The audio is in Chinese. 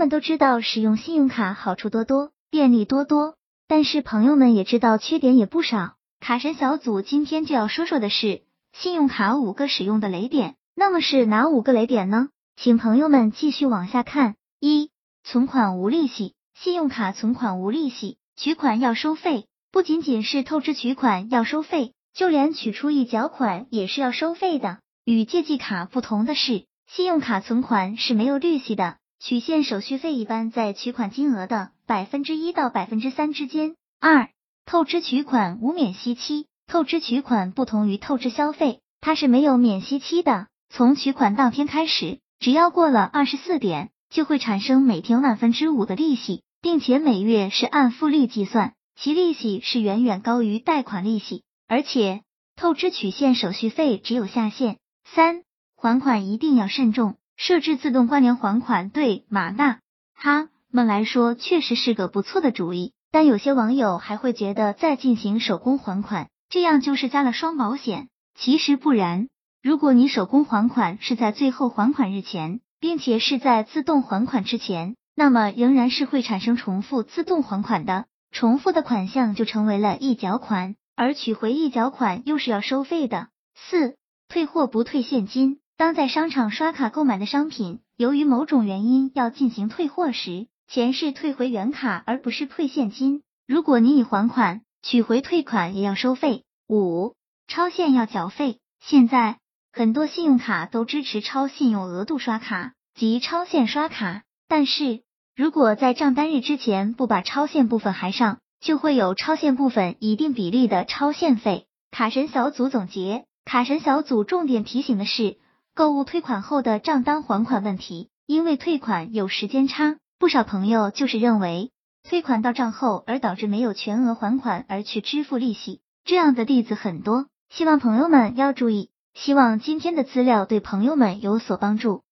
们都知道使用信用卡好处多多，便利多多，但是朋友们也知道缺点也不少。卡神小组今天就要说说的是信用卡五个使用的雷点，那么是哪五个雷点呢？请朋友们继续往下看。一、存款无利息，信用卡存款无利息，取款要收费，不仅仅是透支取款要收费，就连取出一缴款也是要收费的。与借记卡不同的是，信用卡存款是没有利息的。取现手续费一般在取款金额的百分之一到百分之三之间。二、透支取款无免息期，透支取款不同于透支消费，它是没有免息期的。从取款当天开始，只要过了二十四点，就会产生每天万分之五的利息，并且每月是按复利计算，其利息是远远高于贷款利息。而且透支取现手续费只有下限。三、还款一定要慎重。设置自动关联还款对马娜他们来说确实是个不错的主意，但有些网友还会觉得再进行手工还款，这样就是加了双保险。其实不然，如果你手工还款是在最后还款日前，并且是在自动还款之前，那么仍然是会产生重复自动还款的，重复的款项就成为了一缴款，而取回一缴款又是要收费的。四、退货不退现金。当在商场刷卡购买的商品，由于某种原因要进行退货时，钱是退回原卡而不是退现金。如果你已还款，取回退款也要收费。五、超限要缴费。现在很多信用卡都支持超信用额度刷卡及超限刷卡，但是如果在账单日之前不把超限部分还上，就会有超限部分一定比例的超限费。卡神小组总结，卡神小组重点提醒的是。购物退款后的账单还款问题，因为退款有时间差，不少朋友就是认为退款到账后而导致没有全额还款而去支付利息，这样的例子很多，希望朋友们要注意。希望今天的资料对朋友们有所帮助。